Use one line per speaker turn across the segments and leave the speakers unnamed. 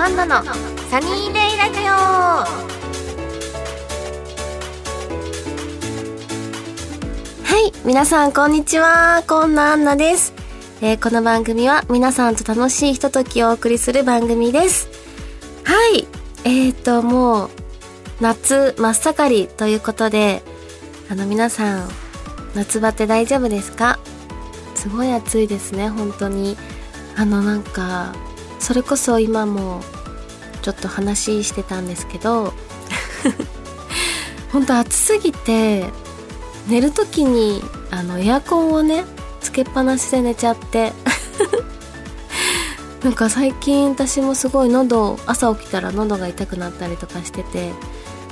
アンナのサニーデイラジオ。はい皆さんこんにちは。こんなアンナです、えーこの番組は皆さんと楽しいひとときをお送りする番組です。はいえーともう夏真っ盛りということであの皆さん夏バテ大丈夫ですか？すごい暑いですね本当に。あのなんかそれこそ今もちょっと話してたんですけど 本当暑すぎて寝る時にあのエアコンをねつけっぱなしで寝ちゃって なんか最近私もすごい喉朝起きたら喉が痛くなったりとかしてて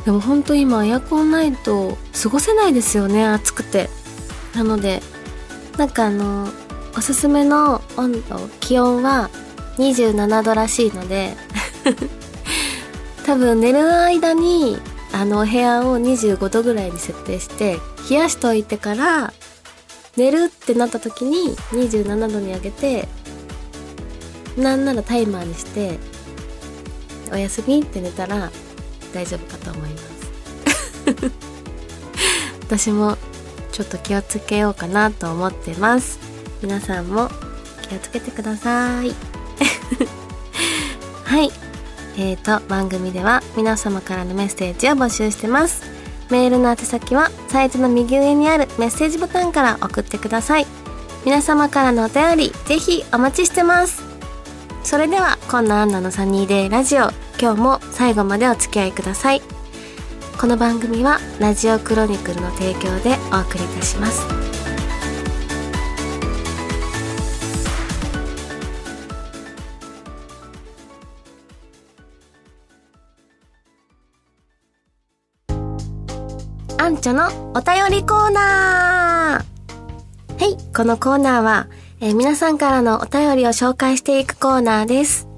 でも本当今エアコンないと過ごせないですよね暑くて。なのでなんかあのおすすめの温度気温は27度らしいので多分寝る間にあのお部屋を25度ぐらいに設定して冷やしといてから寝るってなった時に27度に上げてなんならタイマーにしておやすみって寝たら大丈夫かと思います。私もちょっと気をつけようかなと思ってます。皆さんも気をつけてください。はい。えーと番組では皆様からのメッセージを募集してます。メールの宛先はサイトの右上にあるメッセージボタンから送ってください。皆様からのお便りぜひお待ちしてます。それではこんなアンナのサニーデイラジオ。今日も最後までお付き合いください。この番組はラジオクロニクルの提供でお送りいたします。アンチョのお便りコーナーはい、このコーナーは、えー皆さんからのお便りを紹介していくコーナーです。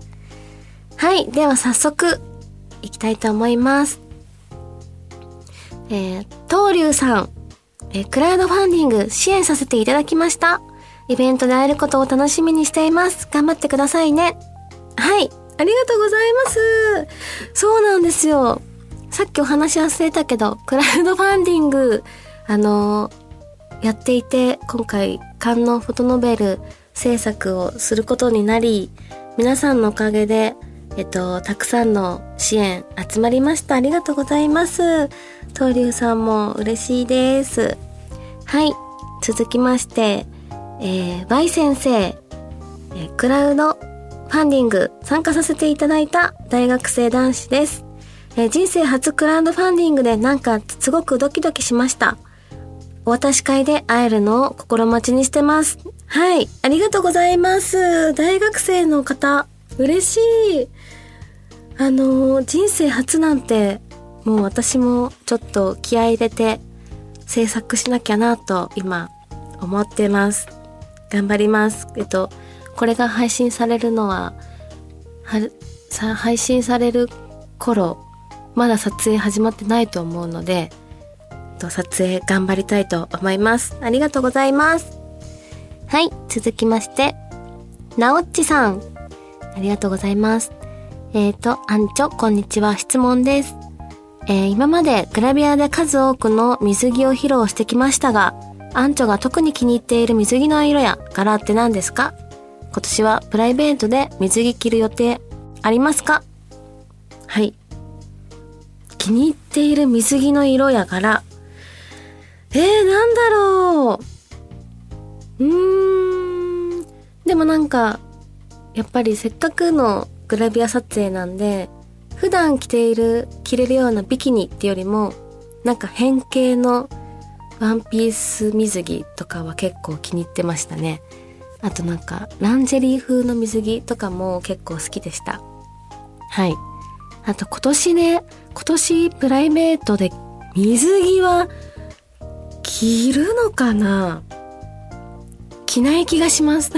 はい、では早速、いきたいと思います。えー、東龍さん、えークラウドファンディング支援させていただきました。イベントで会えることを楽しみにしています。頑張ってくださいね。はい、ありがとうございます。そうなんですよ。さっきお話し忘れたけど、クラウドファンディング、あのーやっていて、今回、観音フォトノベル制作をすることになり、皆さんのおかげで、えっと、たくさんの支援集まりました。ありがとうございます。東龍さんも嬉しいです。はい。続きまして、えー、Y 先生、えークラウドファンディング参加させていただいた大学生男子です。え人生初クラウドファンディングでなんかすごくドキドキしました。お渡し会で会えるのを心待ちにしてます。はい。ありがとうございます。大学生の方、嬉しい。あのー、人生初なんて、もう私もちょっと気合入れて制作しなきゃなと今思ってます。頑張ります。えっと、これが配信されるのは、は、さ、配信される頃、まだ撮影始まってないと思うので、撮影頑張りたいと思います。ありがとうございます。はい、続きまして、なおっちさん。ありがとうございます。えーと、アンチョ、こんにちは。質問です。えー今までグラビアで数多くの水着を披露してきましたが、アンチョが特に気に入っている水着の色や柄って何ですか？今年はプライベートで水着着る予定ありますか？気に入っている水着の色や柄。えー、なんだろう。うーん。でもなんか、やっぱりせっかくのグラビア撮影なんで、普段着ている、着れるようなビキニってよりも、なんか変形のワンピース水着とかは結構気に入ってましたね。あとなんか、ランジェリー風の水着とかも結構好きでした。はい。あと今年ね、今年プライベートで水着は着るのかな？着ない気がします。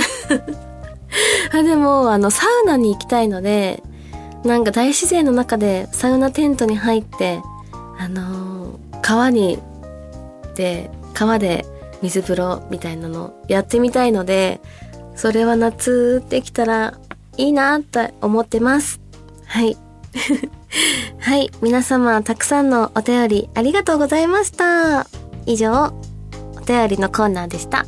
あ、でも、あの、サウナに行きたいので、なんか大自然の中でサウナテントに入って、あのー川に、で、川で水風呂みたいなのやってみたいので、それは夏できたらいいなって思ってます。はい。はい。皆様、たくさんのお便りありがとうございました。以上、お便りのコーナーでした。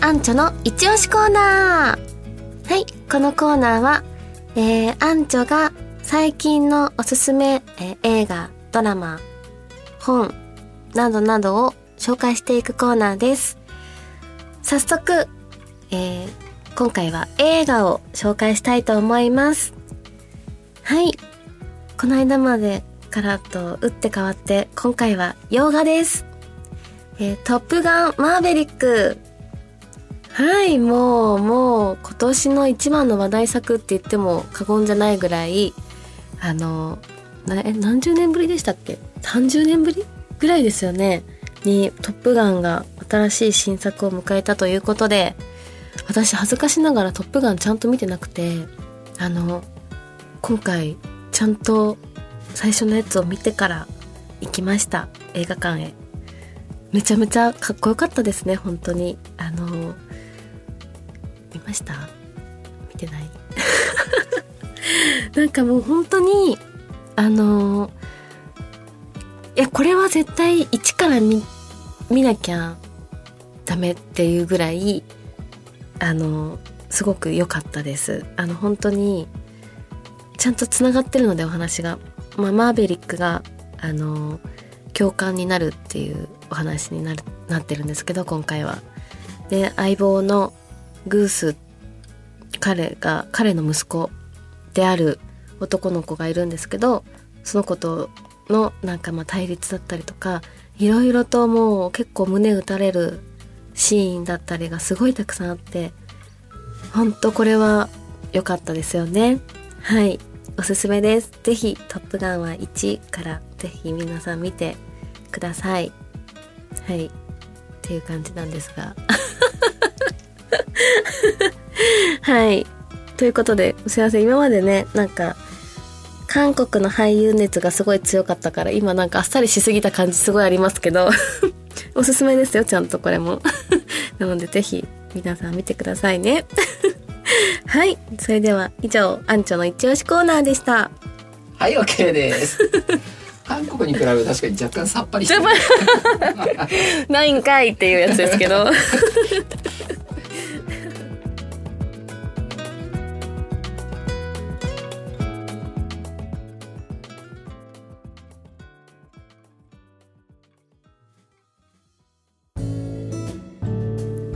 アンチョの一押しコーナーはい、このコーナーは、えー、アンチョが最近のおすすめ、えー、映画、ドラマ、本、などなどを紹介していくコーナーです。早速、えー、今回は映画を紹介したいと思います。はい。この間までからと打って変わって、今回は洋画です。えー、トップガンマーベリック。はい、もう、もう、今年の一番の話題作って言っても過言じゃないぐらい、あの、なえ、何十年ぶりでしたっけ ?30 年ぶりぐらいですよね。に、トップガンが新しい新作を迎えたということで、私恥ずかしながらトップガンちゃんと見てなくて、あの、今回、ちゃんと最初のやつを見てから行きました。映画館へ。めちゃめちゃかっこよかったですね、本当に。あの、見ました？見てない？なんかもう本当に、あの、や、これは絶対一から見、見なきゃダメっていうぐらい、あの、すごく良かったです。あの、本当に、ちゃんと繋がってるのでお話が。まあ、マーベリックが、あの、共感になるっていうお話になる、なってるんですけど、今回は。で、相棒のグース、彼が、彼の息子である男の子がいるんですけど、その子とのなんかまあ対立だったりとかいろいろともう結構胸打たれるシーンだったりがすごいたくさんあってほんとこれは良かったですよね。はい。おすすめです。是非トップガン」は1から是非皆さん見てください。はい。っていう感じなんですが。はい。ということですいません。今までねなんか韓国の俳優熱がすごい強かったから今なんかあっさりしすぎた感じすごいありますけど おすすめですよちゃんとこれも。なのでぜひ皆さん見てくださいね。はいそれでは以上アンチョの一押しコーナーでした。
はい OK です。韓国に比べ確かに若干さっぱりしてる。
ないんかいっていうやつですけど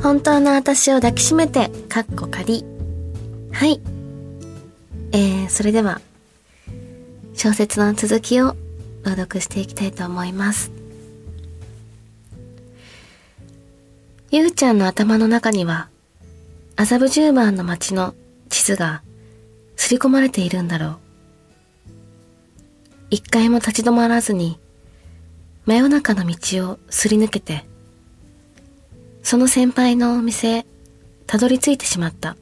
本当の私を抱きしめて、かっこ仮。はい。えー、それでは、小説の続きを朗読していきたいと思います。ゆうちゃんの頭の中には、麻布十番の街の地図が刷り込まれているんだろう。一回も立ち止まらずに、真夜中の道をすり抜けて、その先輩のお店へたどり着いてしまった。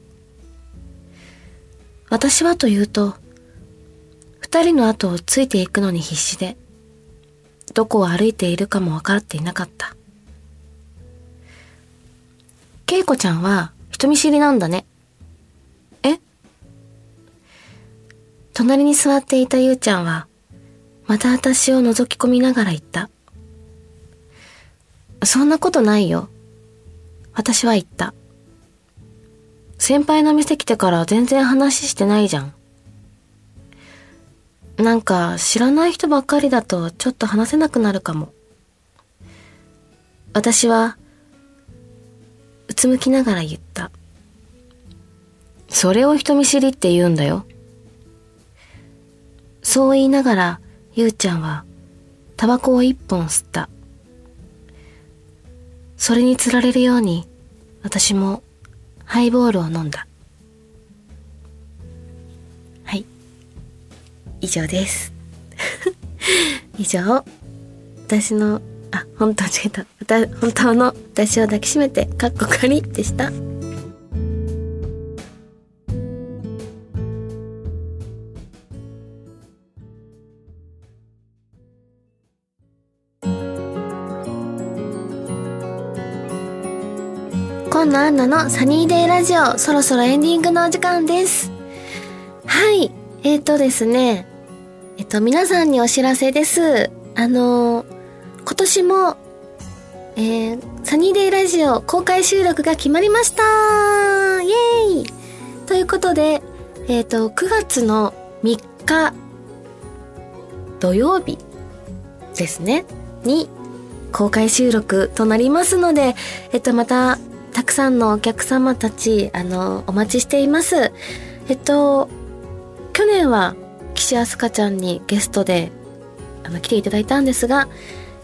私はというと、二人の後をついていくのに必死で、どこを歩いているかも分かっていなかった。恵子ちゃんは人見知りなんだね。え？隣に座っていたゆうちゃんは、また私を覗き込みながら言った。そんなことないよ。私は言った。先輩の店来てから全然話してないじゃん。なんか知らない人ばっかりだとちょっと話せなくなるかも。私は、うつむきながら言った。それを人見知りって言うんだよ。そう言いながら、ゆうちゃんは、タバコを一本吸った。それにつられるように、私もハイボールを飲んだ。はい。以上です。以上、私の、あ、本当違った。本当の私を抱きしめて、かっこかりでした。今野アンナのサニーデイラジオ、そろそろエンディングのお時間です。はい。えっ、ー、とですね。えっ、と、皆さんにお知らせです。あのー今年も、えー、サニーデイラジオ公開収録が決まりましたイエーイということで、えっ、と、9月の3日、土曜日ですね、に公開収録となりますので、えっと、また、たくさんのお客様たち、あの、お待ちしています。えっと、去年は、岸あすかちゃんにゲストで、あの、来ていただいたんですが、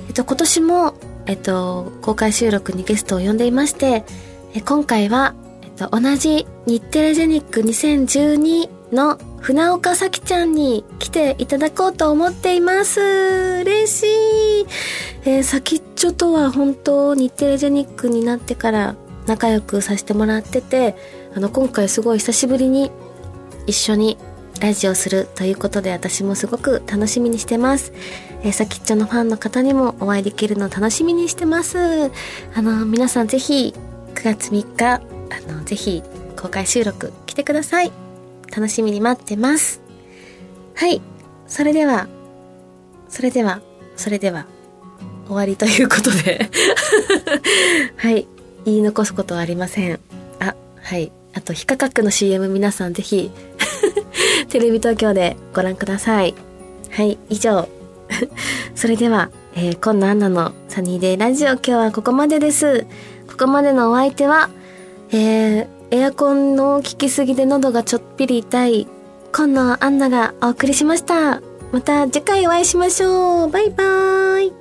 えっと、今年も、えっと、公開収録にゲストを呼んでいまして、え今回は、えっと、同じ日テレジェニック2012の船岡咲ちゃんに来ていただこうと思っています。嬉しい。えー、先っちょとは本当日テレジェニックになってから仲良くさせてもらってて、あの、今回すごい久しぶりに一緒にラジオするということで私もすごく楽しみにしてます。えー、先っちょのファンの方にもお会いできるの楽しみにしてます。あの、皆さんぜひ9月3日、あの、ぜひ公開収録来てください。楽しみに待ってます。はい。それでは、それでは、それでは、終わりということで。はい。言い残すことはありません。あ、はい。あと、非価格の CM 皆さんぜひ、テレビ東京でご覧ください。はい。以上。それでは、えー、今野アンナのサニーデイラジオ今日はここまでです。ここまでのお相手は、えー、エアコンの効きすぎで喉がちょっぴり痛い、今野アンナがお送りしました。また次回お会いしましょう。バイバーイ。